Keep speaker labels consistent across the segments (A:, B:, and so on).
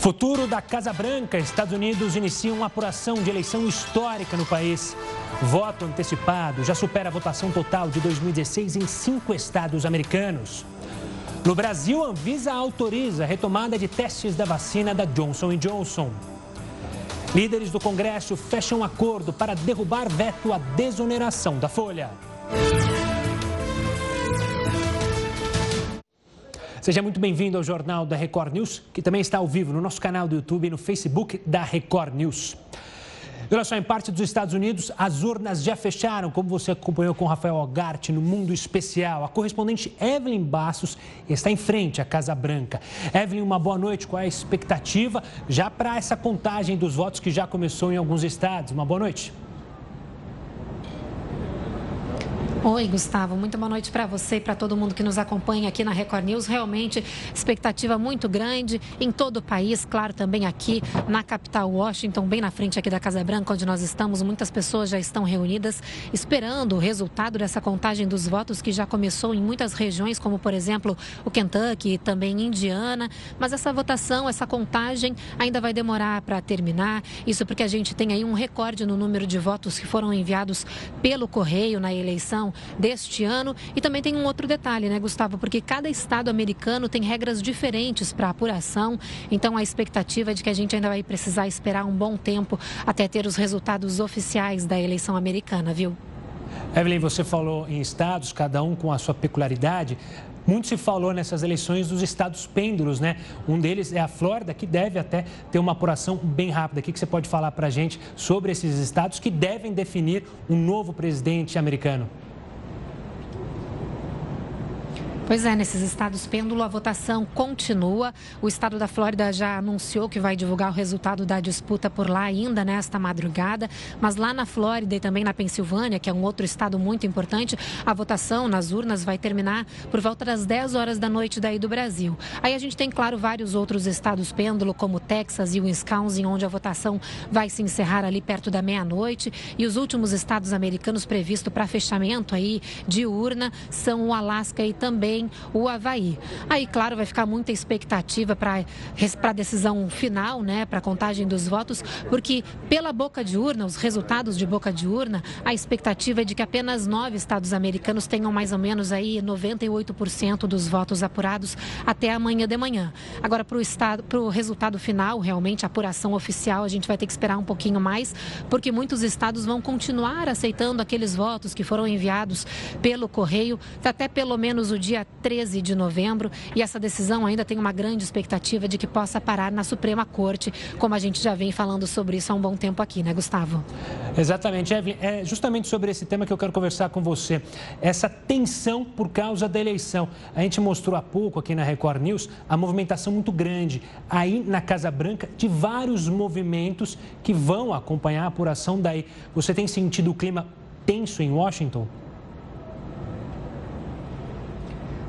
A: Futuro da Casa Branca. Estados Unidos iniciam uma apuração de eleição histórica no país. Voto antecipado já supera a votação total de 2016 em cinco estados americanos. No Brasil, a Anvisa autoriza a retomada de testes da vacina da Johnson Johnson. Líderes do Congresso fecham acordo para derrubar veto à desoneração da Folha. Seja muito bem-vindo ao Jornal da Record News, que também está ao vivo no nosso canal do YouTube e no Facebook da Record News. Olha só, em parte dos Estados Unidos, as urnas já fecharam, como você acompanhou com Rafael Ogart no Mundo Especial. A correspondente Evelyn Bassos está em frente à Casa Branca. Evelyn, uma boa noite. Qual é a expectativa já para essa contagem dos votos que já começou em alguns estados? Uma boa noite.
B: Oi, Gustavo. Muito boa noite para você e para todo mundo que nos acompanha aqui na Record News. Realmente, expectativa muito grande em todo o país, claro, também aqui na capital Washington, bem na frente aqui da Casa Branca, onde nós estamos. Muitas pessoas já estão reunidas esperando o resultado dessa contagem dos votos que já começou em muitas regiões, como por exemplo o Kentucky também Indiana. Mas essa votação, essa contagem ainda vai demorar para terminar. Isso porque a gente tem aí um recorde no número de votos que foram enviados pelo correio na eleição deste ano. E também tem um outro detalhe, né, Gustavo? Porque cada estado americano tem regras diferentes para apuração. Então a expectativa é de que a gente ainda vai precisar esperar um bom tempo até ter os resultados oficiais da eleição americana, viu?
A: Evelyn, você falou em estados, cada um com a sua peculiaridade. Muito se falou nessas eleições dos estados pêndulos, né? Um deles é a Flórida, que deve até ter uma apuração bem rápida. O que você pode falar para a gente sobre esses estados que devem definir um novo presidente americano?
B: Pois é, nesses estados pêndulo, a votação continua. O estado da Flórida já anunciou que vai divulgar o resultado da disputa por lá ainda nesta madrugada. Mas lá na Flórida e também na Pensilvânia, que é um outro estado muito importante, a votação nas urnas vai terminar por volta das 10 horas da noite daí do Brasil. Aí a gente tem, claro, vários outros estados pêndulo, como Texas e Wisconsin, onde a votação vai se encerrar ali perto da meia-noite. E os últimos estados americanos previstos para fechamento aí de urna são o Alasca e também também o Havaí. Aí, claro, vai ficar muita expectativa para a decisão final, né, para a contagem dos votos, porque pela boca de urna, os resultados de boca de urna, a expectativa é de que apenas nove estados americanos tenham mais ou menos aí 98% dos votos apurados até amanhã de manhã. Agora, para o estado, para o resultado final, realmente a apuração oficial, a gente vai ter que esperar um pouquinho mais, porque muitos estados vão continuar aceitando aqueles votos que foram enviados pelo correio até pelo menos o dia 13 de novembro e essa decisão ainda tem uma grande expectativa de que possa parar na Suprema Corte, como a gente já vem falando sobre isso há um bom tempo aqui, né, Gustavo?
A: Exatamente, Evelyn. É justamente sobre esse tema que eu quero conversar com você. Essa tensão por causa da eleição. A gente mostrou há pouco aqui na Record News a movimentação muito grande aí na Casa Branca de vários movimentos que vão acompanhar a apuração daí. Você tem sentido o clima tenso em Washington?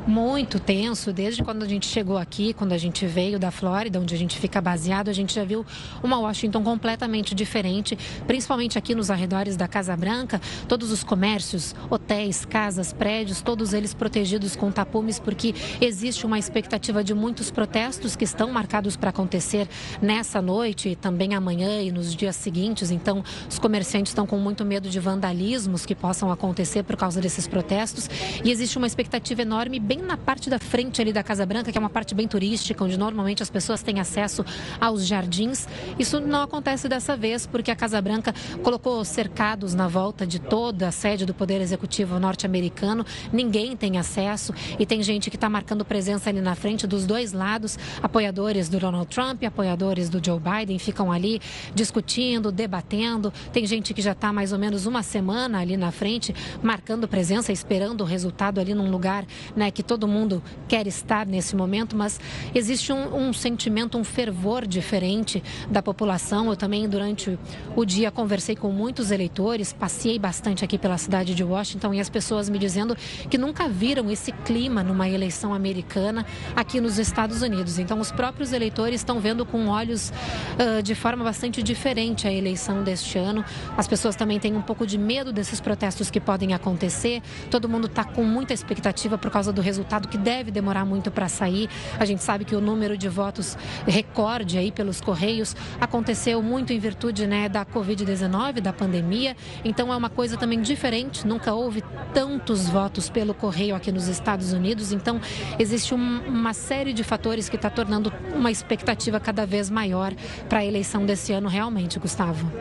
B: Muito tenso desde quando a gente chegou aqui, quando a gente veio da Flórida, onde a gente fica baseado, a gente já viu uma Washington completamente diferente, principalmente aqui nos arredores da Casa Branca, todos os comércios, hotéis, casas, prédios, todos eles protegidos com tapumes, porque existe uma expectativa de muitos protestos que estão marcados para acontecer nessa noite, também amanhã e nos dias seguintes. Então, os comerciantes estão com muito medo de vandalismos que possam acontecer por causa desses protestos e existe uma expectativa enorme bem na parte da frente ali da Casa Branca, que é uma parte bem turística, onde normalmente as pessoas têm acesso aos jardins. Isso não acontece dessa vez, porque a Casa Branca colocou cercados na volta de toda a sede do Poder Executivo norte-americano. Ninguém tem acesso e tem gente que está marcando presença ali na frente dos dois lados. Apoiadores do Donald Trump apoiadores do Joe Biden ficam ali discutindo, debatendo. Tem gente que já está mais ou menos uma semana ali na frente, marcando presença, esperando o resultado ali num lugar né, que que todo mundo quer estar nesse momento, mas existe um, um sentimento, um fervor diferente da população. Eu também, durante o dia, conversei com muitos eleitores, passei bastante aqui pela cidade de Washington e as pessoas me dizendo que nunca viram esse clima numa eleição americana aqui nos Estados Unidos. Então, os próprios eleitores estão vendo com olhos uh, de forma bastante diferente a eleição deste ano. As pessoas também têm um pouco de medo desses protestos que podem acontecer. Todo mundo está com muita expectativa por causa do resultado que deve demorar muito para sair. A gente sabe que o número de votos recorde aí pelos Correios aconteceu muito em virtude né, da Covid-19, da pandemia. Então é uma coisa também diferente. Nunca houve tantos votos pelo Correio aqui nos Estados Unidos. Então existe um, uma série de fatores que está tornando uma expectativa cada vez maior para a eleição desse ano realmente, Gustavo.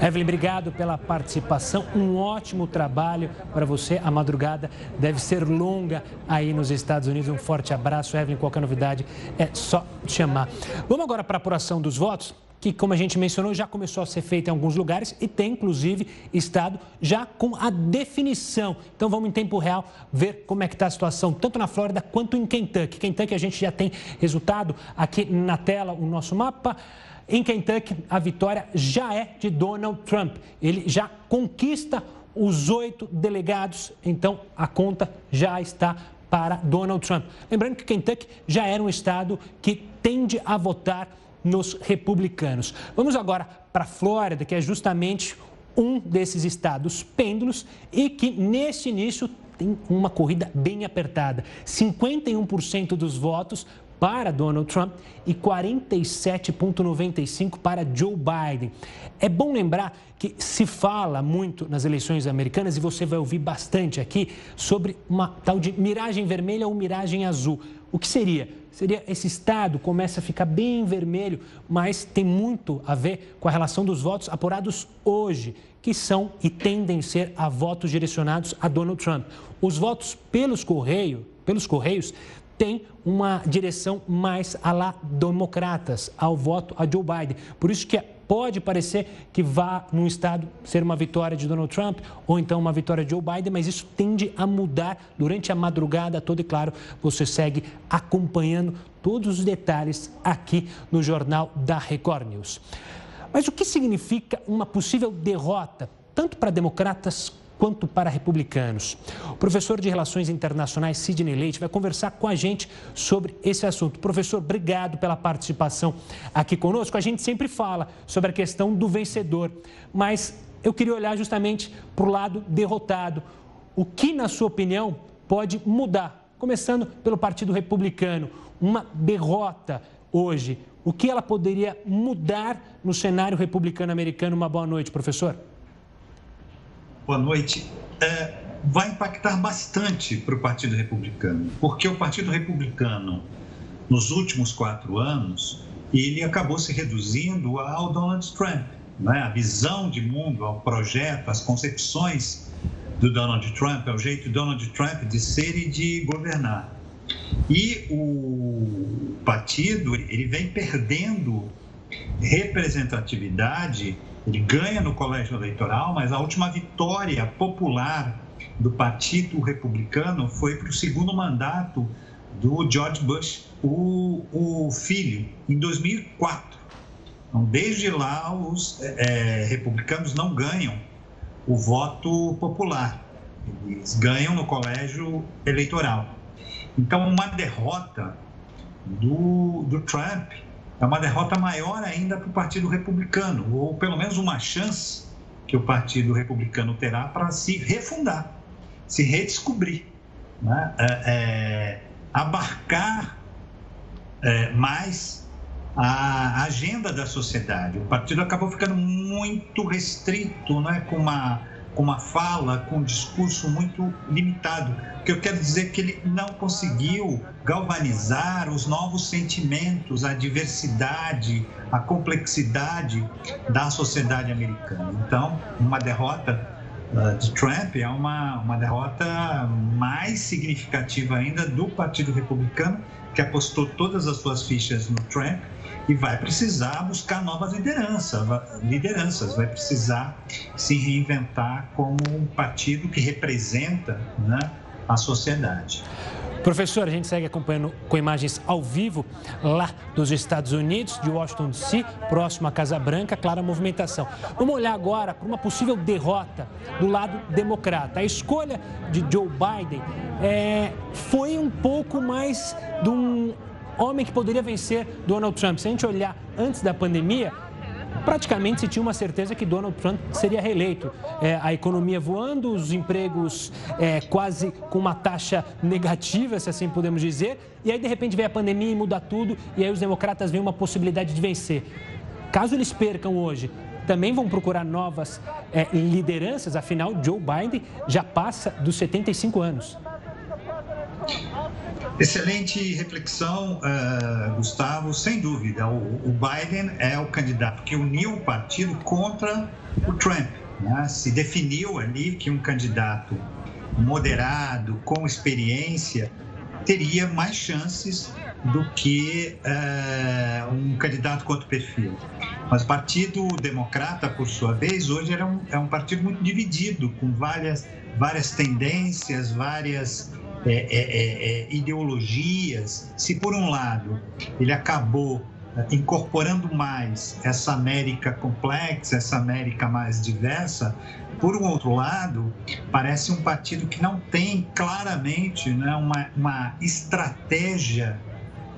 A: Evelyn, obrigado pela participação. Um ótimo trabalho para você. A madrugada deve ser longa aí nos Estados Unidos. Um forte abraço, Evelyn. Qualquer novidade é só chamar. Vamos agora para a apuração dos votos que, como a gente mencionou, já começou a ser feita em alguns lugares e tem, inclusive, estado já com a definição. Então, vamos em tempo real ver como é que está a situação, tanto na Flórida quanto em Kentucky. Kentucky, a gente já tem resultado aqui na tela, o nosso mapa. Em Kentucky, a vitória já é de Donald Trump. Ele já conquista os oito delegados, então a conta já está para Donald Trump. Lembrando que Kentucky já era um estado que tende a votar nos republicanos. Vamos agora para a Flórida, que é justamente um desses estados pêndulos e que neste início tem uma corrida bem apertada. 51% dos votos para Donald Trump e 47,95% para Joe Biden. É bom lembrar que se fala muito nas eleições americanas e você vai ouvir bastante aqui sobre uma tal de miragem vermelha ou miragem azul. O que seria? Seria esse estado começa a ficar bem vermelho, mas tem muito a ver com a relação dos votos apurados hoje, que são e tendem a ser a votos direcionados a Donald Trump. Os votos pelos correio, pelos correios tem uma direção mais a lá democratas, ao voto a Joe Biden. Por isso que pode parecer que vá num estado ser uma vitória de Donald Trump ou então uma vitória de Joe Biden, mas isso tende a mudar durante a madrugada toda e claro, você segue acompanhando todos os detalhes aqui no jornal da Record News. Mas o que significa uma possível derrota tanto para democratas quanto para republicanos. O professor de Relações Internacionais, Sidney Leite, vai conversar com a gente sobre esse assunto. Professor, obrigado pela participação aqui conosco. A gente sempre fala sobre a questão do vencedor, mas eu queria olhar justamente para o lado derrotado. O que, na sua opinião, pode mudar? Começando pelo Partido Republicano, uma derrota hoje. O que ela poderia mudar no cenário republicano americano? Uma boa noite, professor
C: boa noite, é, vai impactar bastante para o Partido Republicano, porque o Partido Republicano, nos últimos quatro anos, ele acabou se reduzindo ao Donald Trump. Né? A visão de mundo, ao projeto, as concepções do Donald Trump, é o jeito do Donald Trump de ser e de governar. E o partido ele vem perdendo representatividade ele ganha no colégio eleitoral, mas a última vitória popular do Partido Republicano foi para o segundo mandato do George Bush, o, o filho, em 2004. Então, desde lá, os é, republicanos não ganham o voto popular, eles ganham no colégio eleitoral. Então, uma derrota do, do Trump é uma derrota maior ainda para o Partido Republicano, ou pelo menos uma chance que o Partido Republicano terá para se refundar, se redescobrir, né? é, é, abarcar é, mais a agenda da sociedade. O partido acabou ficando muito restrito, né? com uma com uma fala, com um discurso muito limitado. O que eu quero dizer é que ele não conseguiu galvanizar os novos sentimentos, a diversidade, a complexidade da sociedade americana. Então, uma derrota uh, de Trump é uma, uma derrota mais significativa ainda do Partido Republicano, que apostou todas as suas fichas no Trump e vai precisar buscar novas lideranças, lideranças, vai precisar se reinventar como um partido que representa né, a sociedade.
A: Professor, a gente segue acompanhando com imagens ao vivo lá dos Estados Unidos, de Washington DC, próximo à Casa Branca, clara movimentação. Vamos olhar agora para uma possível derrota do lado democrata. A escolha de Joe Biden é, foi um pouco mais de um homem que poderia vencer Donald Trump. Se a gente olhar antes da pandemia, praticamente se tinha uma certeza que Donald Trump seria reeleito. É, a economia voando, os empregos é, quase com uma taxa negativa, se assim podemos dizer, e aí de repente vem a pandemia e muda tudo, e aí os democratas veem uma possibilidade de vencer. Caso eles percam hoje, também vão procurar novas é, lideranças, afinal, Joe Biden já passa dos 75 anos.
C: Excelente reflexão, uh, Gustavo. Sem dúvida, o, o, Biden é o candidato que uniu o partido contra o Trump. Né? Se definiu ali que um candidato moderado, com experiência, teria mais chances do que uh, um candidato com outro perfil. Mas o Partido Democrata, por sua vez, hoje era um, é um partido muito dividido, com várias, várias tendências, várias é, é, é, é, ideologias, se por um lado ele acabou é, incorporando mais essa América complexa, essa América mais diversa, por um outro lado, parece um partido que não tem claramente né, uma, uma estratégia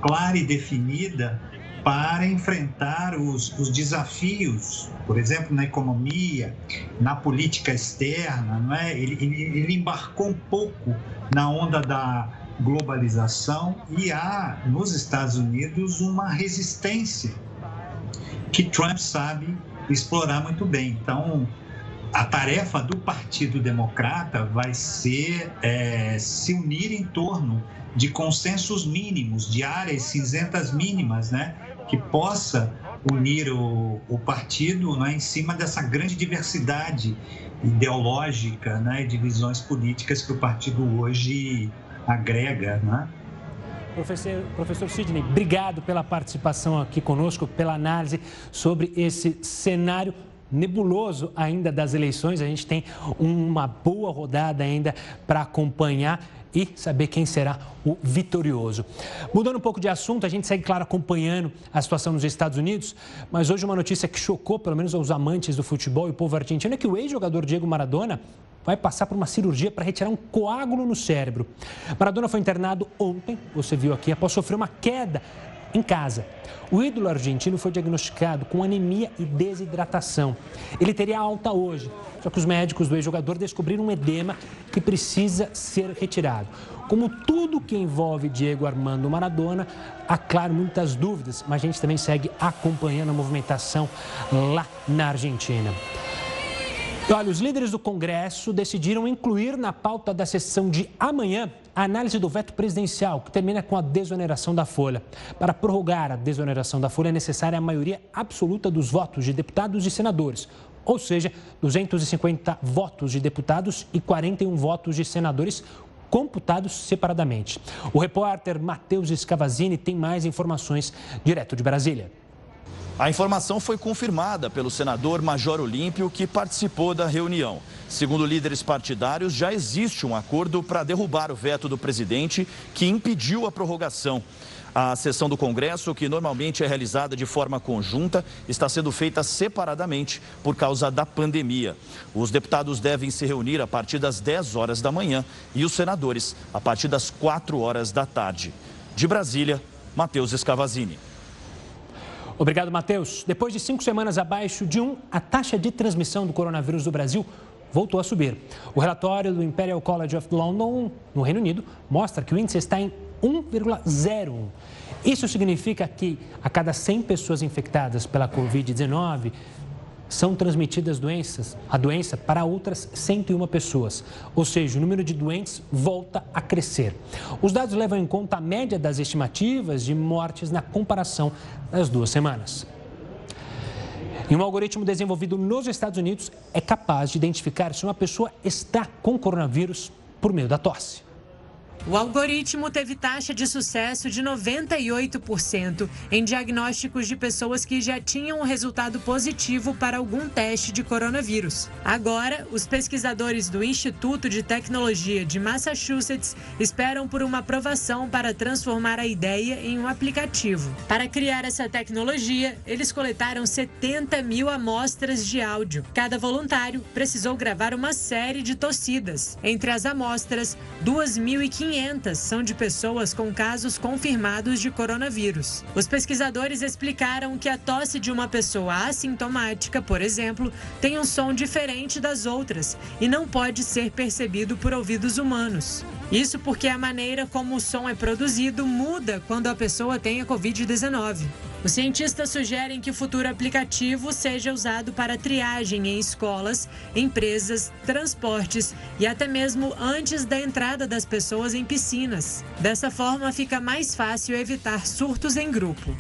C: clara e definida para enfrentar os, os, desafios, por exemplo, na economia, na política externa, não é? ele, ele, ele embarcou um pouco na onda da globalização e há nos Estados Unidos uma resistência que Trump sabe explorar muito bem. Então, a tarefa do Partido Democrata vai ser é, se unir em torno de consensos mínimos, de áreas cinzentas mínimas, né, que possa unir o, o partido né, em cima dessa grande diversidade ideológica né, e de visões políticas que o partido hoje agrega. Né?
A: Professor, professor Sidney, obrigado pela participação aqui conosco, pela análise sobre esse cenário nebuloso ainda das eleições. A gente tem uma boa rodada ainda para acompanhar e saber quem será o vitorioso. Mudando um pouco de assunto, a gente segue, claro, acompanhando a situação nos Estados Unidos, mas hoje uma notícia que chocou, pelo menos, os amantes do futebol e o povo argentino é que o ex-jogador Diego Maradona vai passar por uma cirurgia para retirar um coágulo no cérebro. Maradona foi internado ontem, você viu aqui, após sofrer uma queda em casa. O ídolo argentino foi diagnosticado com anemia e desidratação. Ele teria alta hoje, só que os médicos do ex-jogador descobriram um edema que precisa ser retirado. Como tudo que envolve Diego Armando Maradona, há, claro, muitas dúvidas, mas a gente também segue acompanhando a movimentação lá na Argentina. Olha, os líderes do Congresso decidiram incluir na pauta da sessão de amanhã a análise do veto presidencial, que termina com a desoneração da folha. Para prorrogar a desoneração da folha é necessária a maioria absoluta dos votos de deputados e senadores, ou seja, 250 votos de deputados e 41 votos de senadores computados separadamente. O repórter Matheus Scavazini tem mais informações direto de Brasília.
D: A informação foi confirmada pelo senador Major Olímpio, que participou da reunião. Segundo líderes partidários, já existe um acordo para derrubar o veto do presidente que impediu a prorrogação. A sessão do Congresso, que normalmente é realizada de forma conjunta, está sendo feita separadamente por causa da pandemia. Os deputados devem se reunir a partir das 10 horas da manhã e os senadores a partir das 4 horas da tarde. De Brasília, Matheus Escavazini.
A: Obrigado, Matheus. Depois de cinco semanas abaixo de um, a taxa de transmissão do coronavírus do Brasil voltou a subir. O relatório do Imperial College of London, no Reino Unido, mostra que o índice está em 1,01. Isso significa que a cada 100 pessoas infectadas pela Covid-19, são transmitidas doenças, a doença para outras 101 pessoas, ou seja, o número de doentes volta a crescer. Os dados levam em conta a média das estimativas de mortes na comparação das duas semanas. E um algoritmo desenvolvido nos Estados Unidos é capaz de identificar se uma pessoa está com coronavírus por meio da tosse.
E: O algoritmo teve taxa de sucesso de 98% em diagnósticos de pessoas que já tinham um resultado positivo para algum teste de coronavírus. Agora, os pesquisadores do Instituto de Tecnologia de Massachusetts esperam por uma aprovação para transformar a ideia em um aplicativo. Para criar essa tecnologia, eles coletaram 70 mil amostras de áudio. Cada voluntário precisou gravar uma série de tossidas. Entre as amostras, 2.500 500 são de pessoas com casos confirmados de coronavírus. Os pesquisadores explicaram que a tosse de uma pessoa assintomática, por exemplo, tem um som diferente das outras e não pode ser percebido por ouvidos humanos. Isso porque a maneira como o som é produzido muda quando a pessoa tem a Covid-19. Os cientistas sugerem que o futuro aplicativo seja usado para triagem em escolas, empresas, transportes e até mesmo antes da entrada das pessoas em piscinas. Dessa forma, fica mais fácil evitar surtos em grupo.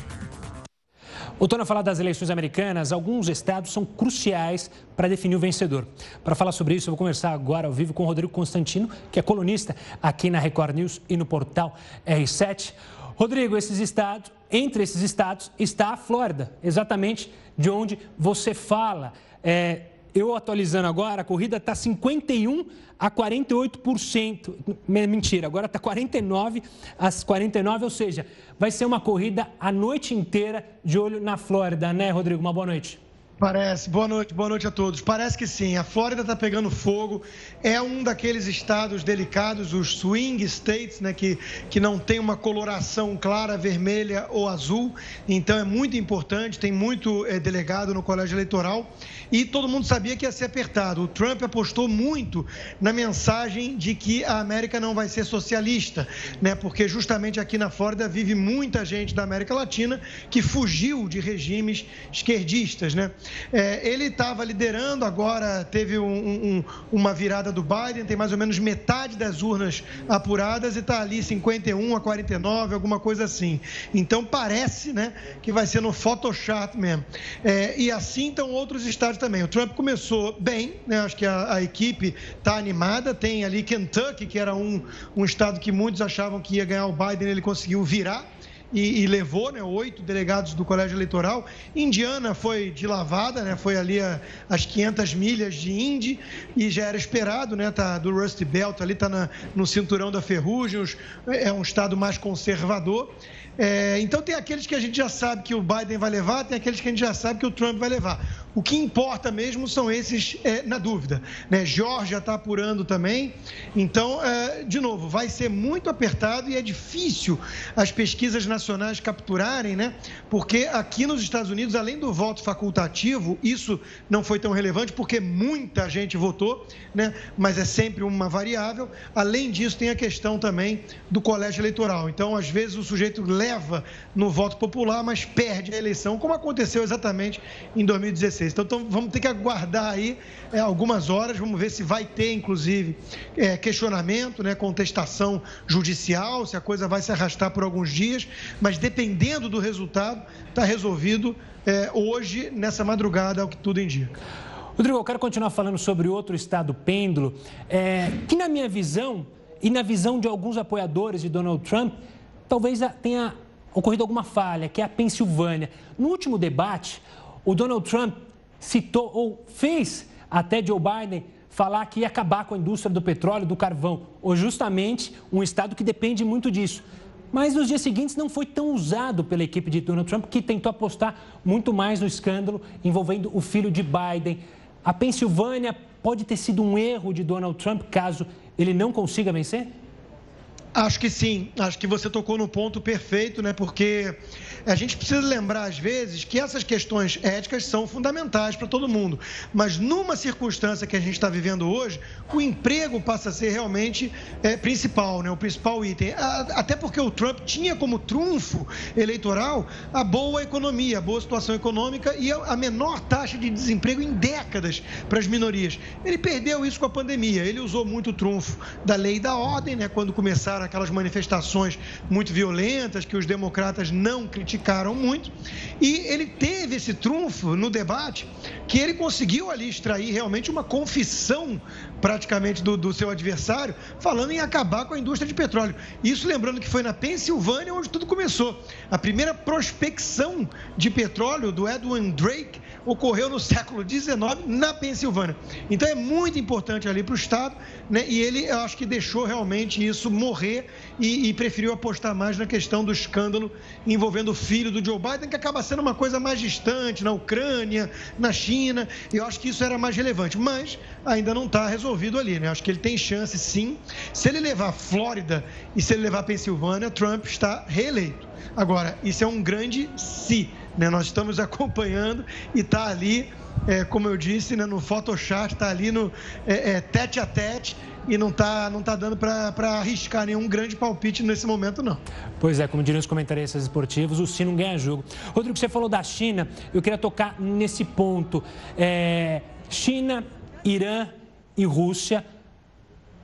A: Voltando a falar das eleições americanas, alguns estados são cruciais para definir o vencedor. Para falar sobre isso, eu vou conversar agora ao vivo com o Rodrigo Constantino, que é colunista aqui na Record News e no portal R7. Rodrigo, esses estados, entre esses estados está a Flórida, exatamente de onde você fala. É, eu atualizando agora, a corrida está 51 a 48%. Mentira, agora está 49 a 49, ou seja, vai ser uma corrida a noite inteira de olho na Flórida, né, Rodrigo? Uma boa noite.
F: Parece. Boa noite, boa noite a todos. Parece que sim. A Flórida está pegando fogo. É um daqueles estados delicados, os swing states, né, que, que não tem uma coloração clara, vermelha ou azul. Então é muito importante. Tem muito é, delegado no colégio eleitoral e todo mundo sabia que ia ser apertado. O Trump apostou muito na mensagem de que a América não vai ser socialista, né, porque justamente aqui na Flórida vive muita gente da América Latina que fugiu de regimes esquerdistas, né? É, ele estava liderando, agora teve um, um, uma virada do Biden, tem mais ou menos metade das urnas apuradas e está ali 51 a 49, alguma coisa assim. Então parece né, que vai ser no Photoshop mesmo. É, e assim estão outros estados também. O Trump começou bem, né, acho que a, a equipe está animada. Tem ali Kentucky, que era um, um estado que muitos achavam que ia ganhar o Biden, ele conseguiu virar e, e, levou né, oito delegados do colégio eleitoral. Indiana foi de lavada, né, foi ali a, as 500 milhas de Indy e já era esperado, né, tá, do Rusty Belt, ali está no cinturão da ferrugem, é um estado mais conservador. É, então tem aqueles que a gente já sabe que o Biden vai levar, tem aqueles que a gente já sabe que o Trump vai levar. O que importa mesmo são esses é, na dúvida. Né? Georgia está apurando também. Então, é, de novo, vai ser muito apertado e é difícil as pesquisas nacionais capturarem, né? Porque aqui nos Estados Unidos, além do voto facultativo, isso não foi tão relevante porque muita gente votou, né? Mas é sempre uma variável. Além disso, tem a questão também do colégio eleitoral. Então, às vezes o sujeito leva no voto popular, mas perde a eleição, como aconteceu exatamente em 2016. Então, então vamos ter que aguardar aí é, algumas horas, vamos ver se vai ter, inclusive, é, questionamento, né, contestação judicial, se a coisa vai se arrastar por alguns dias, mas dependendo do resultado, está resolvido é, hoje, nessa madrugada, ao que tudo indica.
A: Rodrigo, eu quero continuar falando sobre outro estado pêndulo, é, que na minha visão e na visão de alguns apoiadores de Donald Trump, talvez tenha ocorrido alguma falha, que é a Pensilvânia. No último debate, o Donald Trump citou ou fez até Joe Biden falar que ia acabar com a indústria do petróleo, do carvão, ou justamente um estado que depende muito disso. Mas nos dias seguintes não foi tão usado pela equipe de Donald Trump, que tentou apostar muito mais no escândalo envolvendo o filho de Biden. A Pensilvânia pode ter sido um erro de Donald Trump caso ele não consiga vencer?
F: Acho que sim, acho que você tocou no ponto perfeito, né? Porque a gente precisa lembrar, às vezes, que essas questões éticas são fundamentais para todo mundo. Mas numa circunstância que a gente está vivendo hoje, o emprego passa a ser realmente é, principal, né? O principal item. Até porque o Trump tinha como trunfo eleitoral a boa economia, a boa situação econômica e a menor taxa de desemprego em décadas para as minorias. Ele perdeu isso com a pandemia. Ele usou muito o trunfo da lei da ordem, né? Quando começaram aquelas manifestações muito violentas que os democratas não criticaram muito. E ele teve esse trunfo no debate que ele conseguiu ali extrair realmente uma confissão praticamente do, do seu adversário, falando em acabar com a indústria de petróleo. Isso lembrando que foi na Pensilvânia onde tudo começou. A primeira prospecção de petróleo do Edwin Drake ocorreu no século XIX na Pensilvânia. Então é muito importante ali para o Estado, né? e ele, eu acho que deixou realmente isso morrer ler e, e, preferiu apostar mais na questão do escândalo envolvendo o filho do Joe Biden, que acaba sendo uma coisa mais distante, na Ucrânia, na China. Eu acho que isso era mais relevante, mas ainda não está resolvido ali, né? Acho que ele tem chance sim. Se ele levar Flórida e se ele levar Pensilvânia, Trump está reeleito. Agora, isso é um grande se. Né? Nós estamos acompanhando e está ali é, como eu disse, né, no Photoshop, está ali no é, é, tete a tete e não está não tá dando para arriscar nenhum grande palpite nesse momento, não.
A: Pois é, como diriam os comentaristas esportivos, o Sino ganha jogo. Rodrigo, você falou da China, eu queria tocar nesse ponto. É, China, Irã e Rússia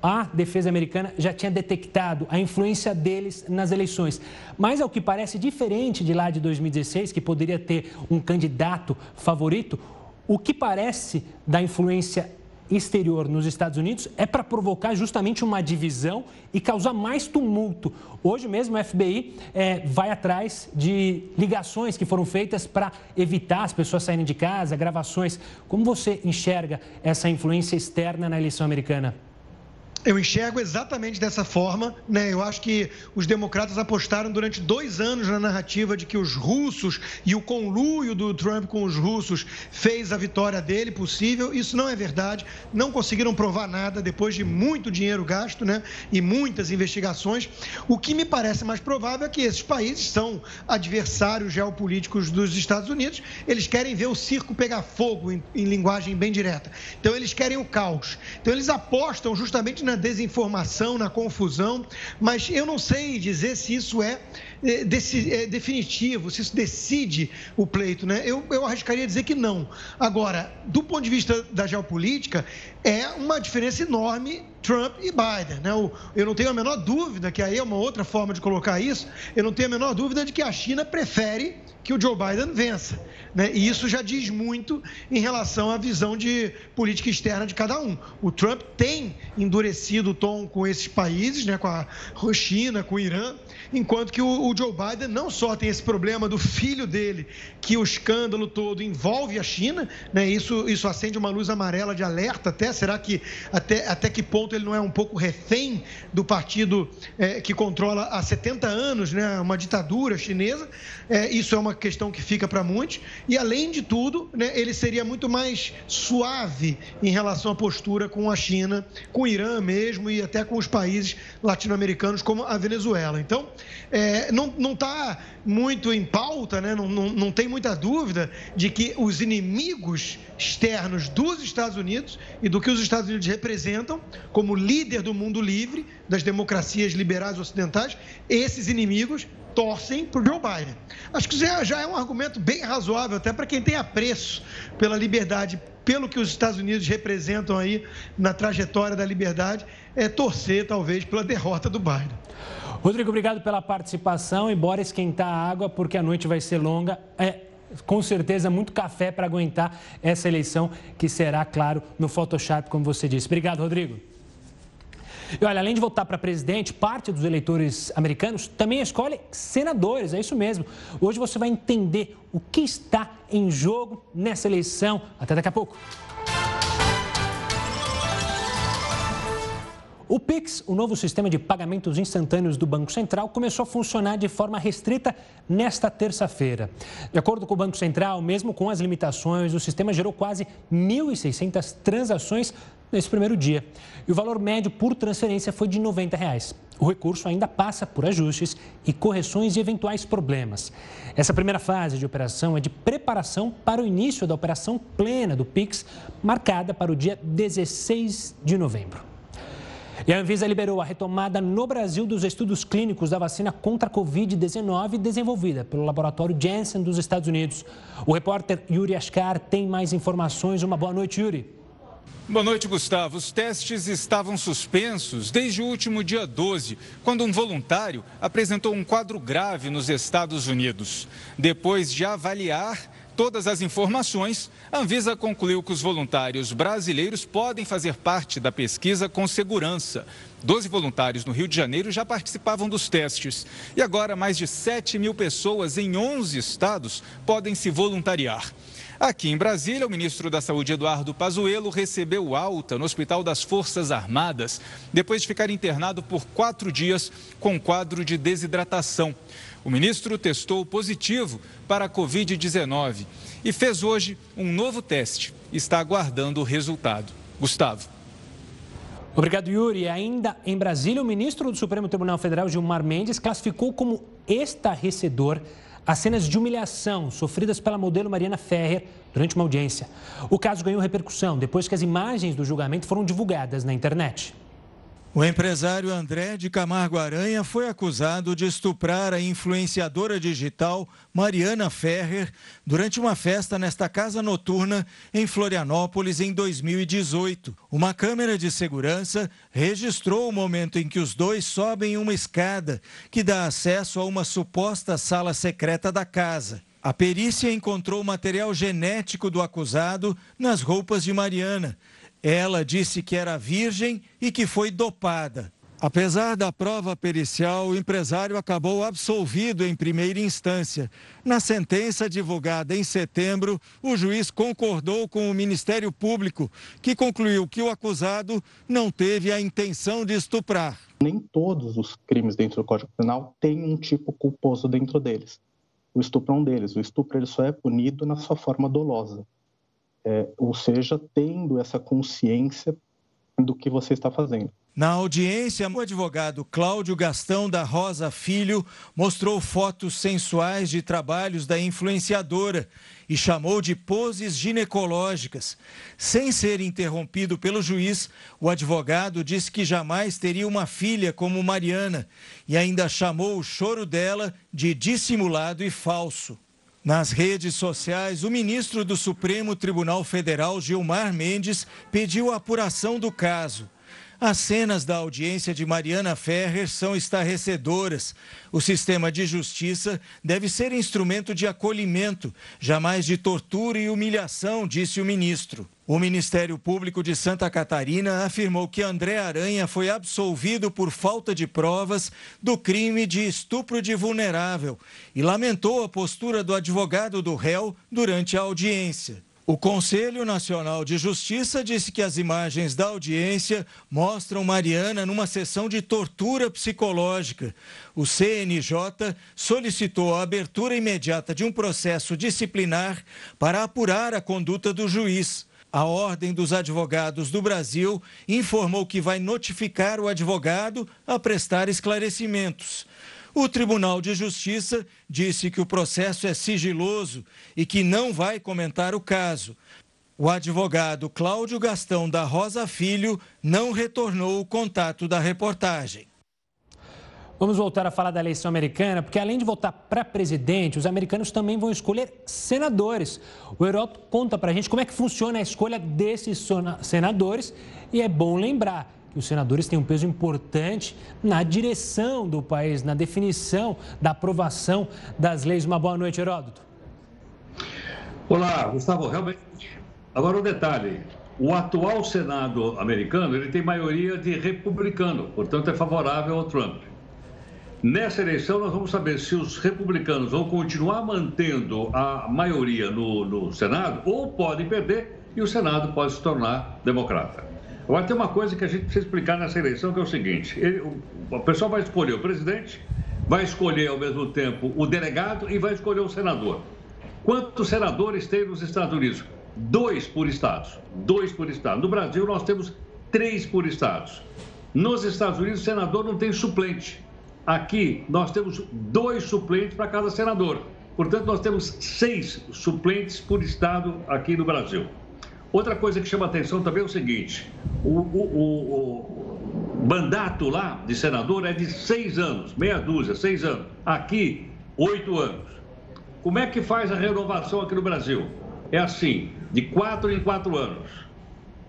A: a defesa americana já tinha detectado a influência deles nas eleições. Mas, ao que parece, diferente de lá de 2016, que poderia ter um candidato favorito, o que parece da influência exterior nos Estados Unidos é para provocar justamente uma divisão e causar mais tumulto. Hoje mesmo o FBI é, vai atrás de ligações que foram feitas para evitar as pessoas saírem de casa, gravações. Como você enxerga essa influência externa na eleição americana?
F: Eu enxergo exatamente dessa forma. Né? Eu acho que os democratas apostaram durante dois anos na narrativa de que os russos e o conluio do Trump com os russos fez a vitória dele possível. Isso não é verdade. Não conseguiram provar nada depois de muito dinheiro gasto né? e muitas investigações. O que me parece mais provável é que esses países são adversários geopolíticos dos Estados Unidos. Eles querem ver o circo pegar fogo, em, em linguagem bem direta. Então, eles querem o caos. Então, eles apostam justamente na desinformação, na confusão, mas eu não sei dizer se isso é, é, é definitivo, se isso decide o pleito. Né? Eu, eu arriscaria dizer que não. Agora, do ponto de vista da geopolítica, é uma diferença enorme Trump e Biden. Né? Eu não tenho a menor dúvida, que aí é uma outra forma de colocar isso, eu não tenho a menor dúvida de que a China prefere que o Joe Biden vença. Né? E isso já diz muito em relação à visão de política externa de cada um. O Trump tem endurecido o tom com esses países, né? com a China, com o Irã, enquanto que o, o Joe Biden não só tem esse problema do filho dele, que o escândalo todo envolve a China, né? isso, isso acende uma luz amarela de alerta até. Será que até, até que ponto ele não é um pouco refém do partido é, que controla há 70 anos, né? uma ditadura chinesa? É, isso é uma questão que fica para muitos. E, além de tudo, né, ele seria muito mais suave em relação à postura com a China, com o Irã mesmo e até com os países latino-americanos, como a Venezuela. Então, é, não está muito em pauta, né, não, não, não tem muita dúvida de que os inimigos externos dos Estados Unidos e do que os Estados Unidos representam como líder do mundo livre, das democracias liberais ocidentais, esses inimigos torcem para o Joe Biden. Acho que já, já é um argumento bem razoável, até para quem tem apreço pela liberdade, pelo que os Estados Unidos representam aí na trajetória da liberdade, é torcer talvez pela derrota do Biden.
A: Rodrigo, obrigado pela participação e bora esquentar a água porque a noite vai ser longa. É, com certeza muito café para aguentar essa eleição que será, claro, no Photoshop, como você disse. Obrigado, Rodrigo. E olha, além de votar para presidente, parte dos eleitores americanos também escolhe senadores, é isso mesmo. Hoje você vai entender o que está em jogo nessa eleição. Até daqui a pouco. O Pix, o novo sistema de pagamentos instantâneos do Banco Central, começou a funcionar de forma restrita nesta terça-feira. De acordo com o Banco Central, mesmo com as limitações, o sistema gerou quase 1.600 transações nesse primeiro dia. E o valor médio por transferência foi de 90 reais. O recurso ainda passa por ajustes e correções de eventuais problemas. Essa primeira fase de operação é de preparação para o início da operação plena do PIX, marcada para o dia 16 de novembro. E a Anvisa liberou a retomada no Brasil dos estudos clínicos da vacina contra a Covid-19 desenvolvida pelo laboratório Janssen dos Estados Unidos. O repórter Yuri Ascar tem mais informações. Uma boa noite, Yuri.
G: Boa noite, Gustavo. Os testes estavam suspensos desde o último dia 12, quando um voluntário apresentou um quadro grave nos Estados Unidos. Depois de avaliar todas as informações, a Anvisa concluiu que os voluntários brasileiros podem fazer parte da pesquisa com segurança. Doze voluntários no Rio de Janeiro já participavam dos testes. E agora, mais de 7 mil pessoas em 11 estados podem se voluntariar. Aqui em Brasília, o ministro da Saúde, Eduardo Pazuello, recebeu alta no Hospital das Forças Armadas, depois de ficar internado por quatro dias com quadro de desidratação. O ministro testou positivo para a Covid-19 e fez hoje um novo teste. Está aguardando o resultado. Gustavo.
A: Obrigado, Yuri. Ainda em Brasília, o ministro do Supremo Tribunal Federal, Gilmar Mendes, classificou como estarrecedor as cenas de humilhação sofridas pela modelo Mariana Ferrer durante uma audiência. O caso ganhou repercussão depois que as imagens do julgamento foram divulgadas na internet.
H: O empresário André de Camargo Aranha foi acusado de estuprar a influenciadora digital Mariana Ferrer durante uma festa nesta casa noturna em Florianópolis em 2018. Uma câmera de segurança registrou o momento em que os dois sobem uma escada que dá acesso a uma suposta sala secreta da casa. A perícia encontrou material genético do acusado nas roupas de Mariana ela disse que era virgem e que foi dopada. Apesar da prova pericial, o empresário acabou absolvido em primeira instância. Na sentença divulgada em setembro, o juiz concordou com o Ministério Público, que concluiu que o acusado não teve a intenção de estuprar.
I: Nem todos os crimes dentro do Código Penal têm um tipo culposo dentro deles. O estupro é um deles. O estupro ele só é punido na sua forma dolosa é, ou seja, tendo essa consciência do que você está fazendo.
H: Na audiência, o advogado Cláudio Gastão da Rosa Filho mostrou fotos sensuais de trabalhos da influenciadora e chamou de poses ginecológicas. Sem ser interrompido pelo juiz, o advogado disse que jamais teria uma filha como Mariana e ainda chamou o choro dela de dissimulado e falso. Nas redes sociais, o ministro do Supremo Tribunal Federal, Gilmar Mendes, pediu a apuração do caso. As cenas da audiência de Mariana Ferrer são estarrecedoras. O sistema de justiça deve ser instrumento de acolhimento, jamais de tortura e humilhação, disse o ministro. O Ministério Público de Santa Catarina afirmou que André Aranha foi absolvido por falta de provas do crime de estupro de vulnerável e lamentou a postura do advogado do réu durante a audiência. O Conselho Nacional de Justiça disse que as imagens da audiência mostram Mariana numa sessão de tortura psicológica. O CNJ solicitou a abertura imediata de um processo disciplinar para apurar a conduta do juiz. A Ordem dos Advogados do Brasil informou que vai notificar o advogado a prestar esclarecimentos. O Tribunal de Justiça disse que o processo é sigiloso e que não vai comentar o caso. O advogado Cláudio Gastão da Rosa Filho não retornou o contato da reportagem.
A: Vamos voltar a falar da eleição americana, porque além de votar para presidente, os americanos também vão escolher senadores. O Heroto conta para a gente como é que funciona a escolha desses senadores e é bom lembrar que os senadores têm um peso importante na direção do país, na definição da aprovação das leis. Uma boa noite, Heródoto.
J: Olá, Gustavo. Realmente. Agora um detalhe: o atual Senado americano ele tem maioria de republicano, portanto é favorável ao Trump. Nessa eleição, nós vamos saber se os republicanos vão continuar mantendo a maioria no, no Senado ou podem perder e o Senado pode se tornar democrata. Agora, tem uma coisa que a gente precisa explicar nessa eleição, que é o seguinte: ele, o pessoal vai escolher o presidente, vai escolher ao mesmo tempo o delegado e vai escolher o senador. Quantos senadores tem nos Estados Unidos? Dois por estados. Dois por estado. No Brasil, nós temos três por estados. Nos Estados Unidos, o senador não tem suplente. Aqui, nós temos dois suplentes para cada senador. Portanto, nós temos seis suplentes por estado aqui no Brasil. Outra coisa que chama atenção também é o seguinte: o, o, o, o, mandato lá de senador é de seis anos, meia dúzia, seis anos. Aqui, oito anos. Como é que faz a renovação aqui no Brasil? É assim, de quatro em quatro anos.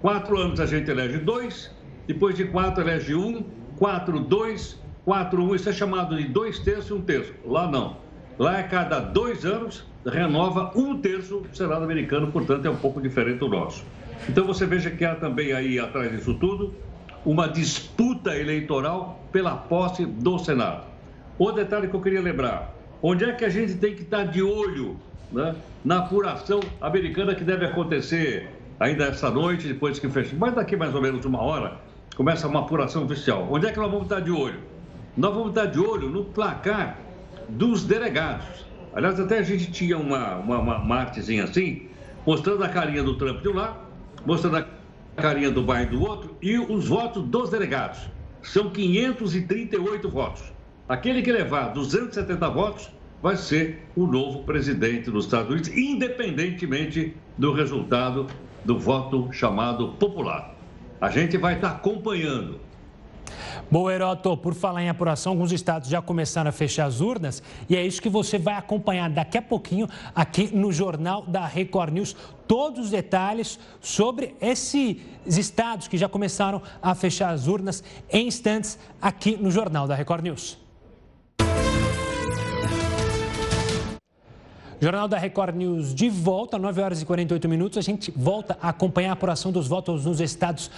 J: Quatro anos a gente elege dois, depois de quatro elege um, quatro, dois, quatro, um. Isso é chamado de dois terços e um terço. Lá não. Lá é cada dois anos renova um terço do Senado americano, portanto é um pouco diferente do nosso. Então você veja que há também aí atrás disso tudo uma disputa eleitoral pela posse do Senado. O detalhe que eu queria lembrar: onde é que a gente tem que estar de olho né, na apuração americana que deve acontecer ainda essa noite, depois que fecha. Mas daqui mais ou menos uma hora, começa uma apuração oficial. Onde é que nós vamos estar de olho? Nós vamos estar de olho no placar dos delegados. Aliás, até a gente tinha uma, uma, uma assim, mostrando a carinha do Trump de um lado, mostrando a carinha do Biden do outro e os votos dos delegados. São 538 votos. Aquele que levar 270 votos vai ser o novo presidente dos Estados Unidos, independentemente do resultado do voto chamado popular. A gente vai estar acompanhando
A: Bom, Heroto, por falar em apuração, alguns estados já começaram a fechar as urnas e é isso que você vai acompanhar daqui a pouquinho aqui no Jornal da Record News. Todos os detalhes sobre esses estados que já começaram a fechar as urnas em instantes aqui no Jornal da Record News. Jornal da Record News de volta, 9 horas e 48 minutos. A gente volta a acompanhar a apuração dos votos nos Estados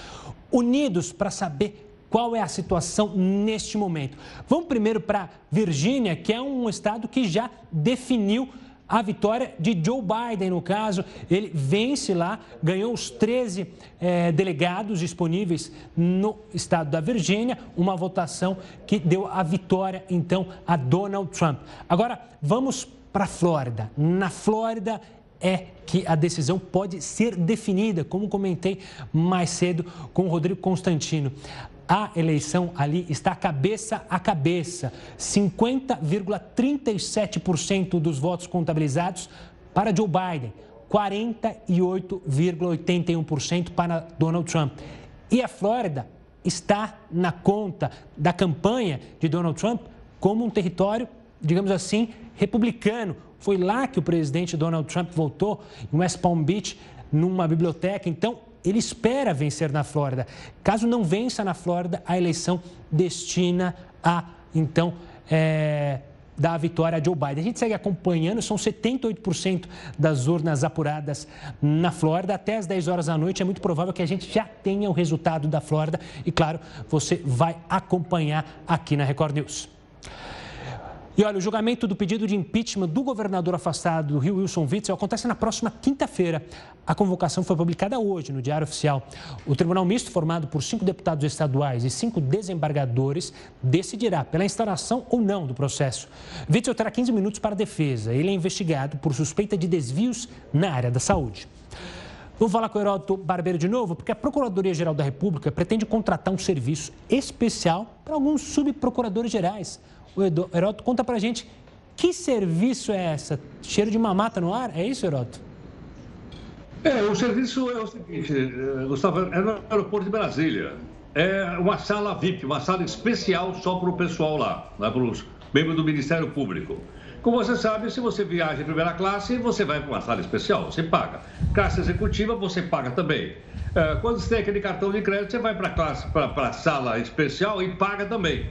A: Unidos para saber qual é a situação neste momento. Vamos primeiro para Virgínia, que é um estado que já definiu a vitória de Joe Biden, no caso. Ele vence lá, ganhou os 13 eh, delegados disponíveis no estado da Virgínia, uma votação que deu a vitória, então, a Donald Trump. Agora, vamos para a Flórida. Na Flórida é que a decisão pode ser definida, como comentei mais cedo com o Rodrigo Constantino a eleição ali está cabeça a cabeça. 50,37% dos votos contabilizados para Joe Biden, 48,81% para Donald Trump. E a Flórida está na conta da campanha de Donald Trump como um território, digamos assim, republicano. Foi lá que o presidente Donald Trump votou, em West Palm Beach, numa biblioteca. Então, ele espera vencer na Flórida. Caso não vença na Flórida, a eleição destina a, então, é, dar a vitória a Joe Biden. A gente segue acompanhando, são 78% das urnas apuradas na Flórida. Até às 10 horas da noite é muito provável que a gente já tenha o resultado da Flórida. E, claro, você vai acompanhar aqui na Record News. E olha, o julgamento do pedido de impeachment do governador afastado do Rio, Wilson Witzel, acontece na próxima quinta-feira. A convocação foi publicada hoje no Diário Oficial. O Tribunal Misto, formado por cinco deputados estaduais e cinco desembargadores, decidirá pela instauração ou não do processo. Witzel terá 15 minutos para a defesa. Ele é investigado por suspeita de desvios na área da saúde. Vamos falar com o Heródoto Barbeiro de novo, porque a Procuradoria-Geral da República pretende contratar um serviço especial para alguns subprocuradores gerais. O conta pra gente que serviço é essa? Cheiro de mamata no ar? É isso, Heroto?
J: É, o serviço é o seguinte, eh, Gustavo, é no aeroporto de Brasília. É uma sala VIP, uma sala especial só para o pessoal lá, né, para os membros do Ministério Público. Como você sabe, se você viaja em primeira classe, você vai para uma sala especial, você paga. Classe executiva, você paga também. É, quando você tem aquele cartão de crédito, você vai para para a sala especial e paga também.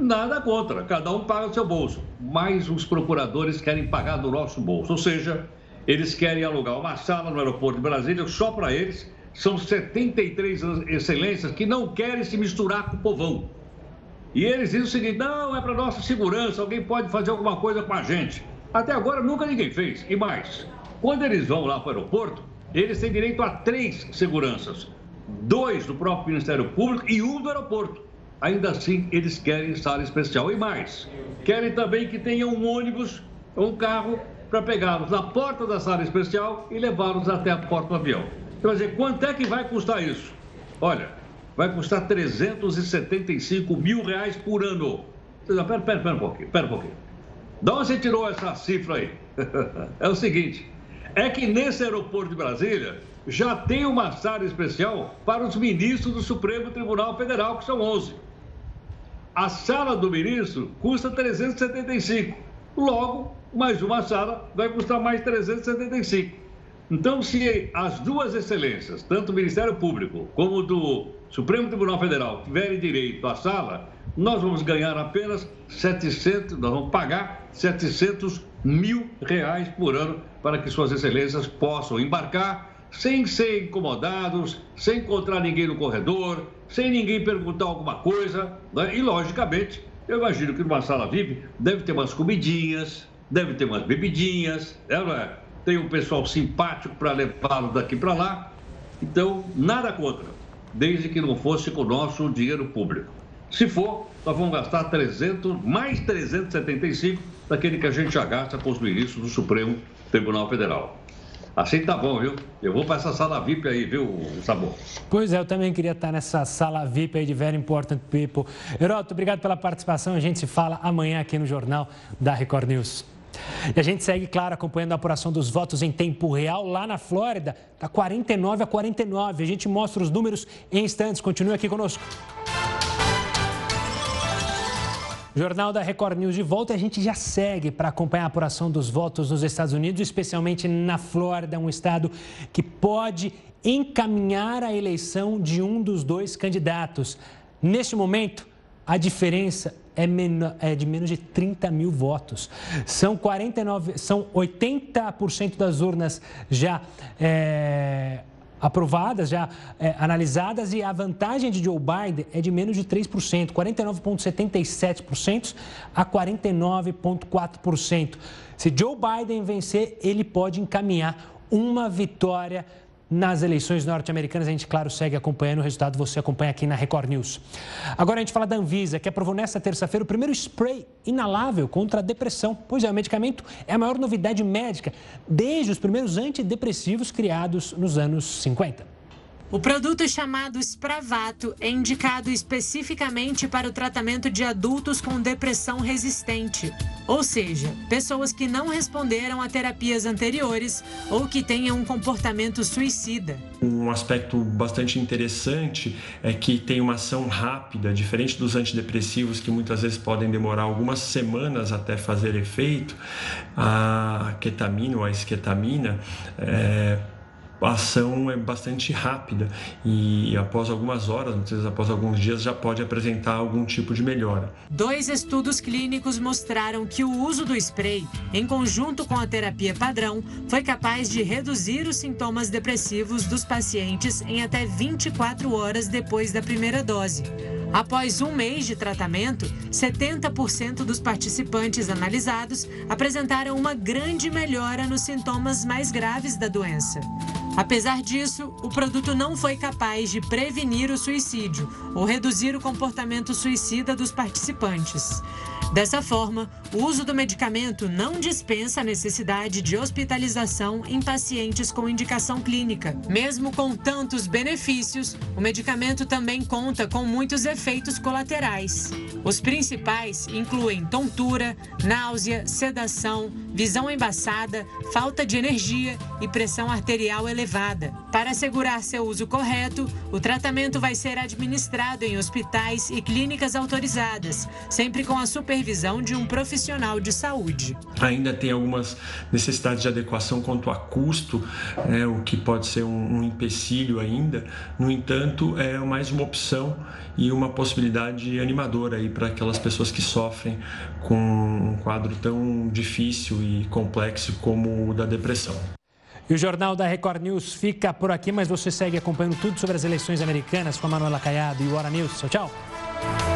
J: Nada contra, cada um paga do seu bolso. Mas os procuradores querem pagar do nosso bolso. Ou seja, eles querem alugar uma sala no aeroporto de Brasília só para eles. São 73 excelências que não querem se misturar com o povão. E eles dizem o seguinte: não, é para nossa segurança, alguém pode fazer alguma coisa com a gente. Até agora nunca ninguém fez. E mais, quando eles vão lá para o aeroporto, eles têm direito a três seguranças: dois do próprio Ministério Público e um do aeroporto ainda assim eles querem sala especial. E mais, querem também que tenha um ônibus, um carro, para pegá-los na porta da sala especial e levá-los até a porta do avião. Quer dizer, quanto é que vai custar isso? Olha, vai custar 375 mil reais por ano. Pera, pera, pera um pouquinho, pera um pouquinho. De onde você tirou essa cifra aí? é o seguinte, é que nesse aeroporto de Brasília já tem uma sala especial para os ministros do Supremo Tribunal Federal, que são 11. A sala do ministro custa 375. Logo, mais uma sala vai custar mais 375. Então, se as duas excelências, tanto o Ministério Público como do Supremo Tribunal Federal, tiverem direito à sala, nós vamos ganhar apenas 700, nós vamos pagar 700 mil reais por ano para que suas excelências possam embarcar sem ser incomodados, sem encontrar ninguém no corredor, sem ninguém perguntar alguma coisa. Né? E, logicamente, eu imagino que numa sala VIP deve ter umas comidinhas, deve ter umas bebidinhas, é, não é? tem um pessoal simpático para levá-lo daqui para lá. Então, nada contra, desde que não fosse com o nosso dinheiro público. Se for, nós vamos gastar 300, mais 375 daquele que a gente já gasta com os ministros do Supremo Tribunal Federal. Assim tá bom, viu? Eu vou para essa sala VIP aí, viu, Sabor?
A: Pois é, eu também queria estar nessa sala VIP aí de Very Important People. Heroto, obrigado pela participação. A gente se fala amanhã aqui no Jornal da Record News. E a gente segue, claro, acompanhando a apuração dos votos em tempo real lá na Flórida. Está 49 a 49. A gente mostra os números em instantes. Continue aqui conosco. Jornal da Record News de volta. A gente já segue para acompanhar a apuração dos votos nos Estados Unidos, especialmente na Flórida, um estado que pode encaminhar a eleição de um dos dois candidatos. Neste momento, a diferença é, é, de menos de 30 mil votos. São 49, são 80% das urnas já é, aprovadas, já é, analisadas, e a vantagem de Joe Biden é de menos de 3%, 49,77% a 49,4%. Se Joe Biden vencer, ele pode encaminhar uma vitória nas eleições norte-americanas. A gente, claro, segue acompanhando o resultado, você acompanha aqui na Record News. Agora a gente fala da Anvisa, que aprovou nesta terça-feira o primeiro spray inalável contra a depressão. Pois é, o medicamento é a maior novidade médica desde os primeiros antidepressivos criados nos anos 50.
E: O produto chamado Spravato é indicado especificamente para o tratamento de adultos com depressão resistente, ou seja, pessoas que não responderam a terapias anteriores ou que tenham um comportamento suicida.
K: Um aspecto bastante interessante é que tem uma ação rápida, diferente dos antidepressivos que muitas vezes podem demorar algumas semanas até fazer efeito. A ketamina ou a esquetamina é, a ação é bastante rápida e após algumas horas, muitas vezes após alguns dias, já pode apresentar algum tipo de melhora.
E: Dois estudos clínicos mostraram que o uso do spray, em conjunto com a terapia padrão, foi capaz de reduzir os sintomas depressivos dos pacientes em até 24 horas depois da primeira dose. Após um mês de tratamento, 70% dos participantes analisados apresentaram uma grande melhora nos sintomas mais graves da doença. Apesar disso, o produto não foi capaz de prevenir o suicídio ou reduzir o comportamento suicida dos participantes. Dessa forma, o uso do medicamento não dispensa a necessidade de hospitalização em pacientes com indicação clínica. Mesmo com tantos benefícios, o medicamento também conta com muitos efeitos colaterais. Os principais incluem tontura, náusea, sedação, visão embaçada, falta de energia e pressão arterial elevada. Para assegurar seu uso correto, o tratamento vai ser administrado em hospitais e clínicas autorizadas, sempre com a supervisão supervisão de um profissional de saúde.
K: Ainda tem algumas necessidades de adequação quanto a custo, né, o que pode ser um, um empecilho ainda. No entanto, é mais uma opção e uma possibilidade animadora aí para aquelas pessoas que sofrem com um quadro tão difícil e complexo como o da depressão.
A: E o Jornal da Record News fica por aqui, mas você segue acompanhando tudo sobre as eleições americanas com a Manuela Caiado e o Hora News. Tchau, tchau.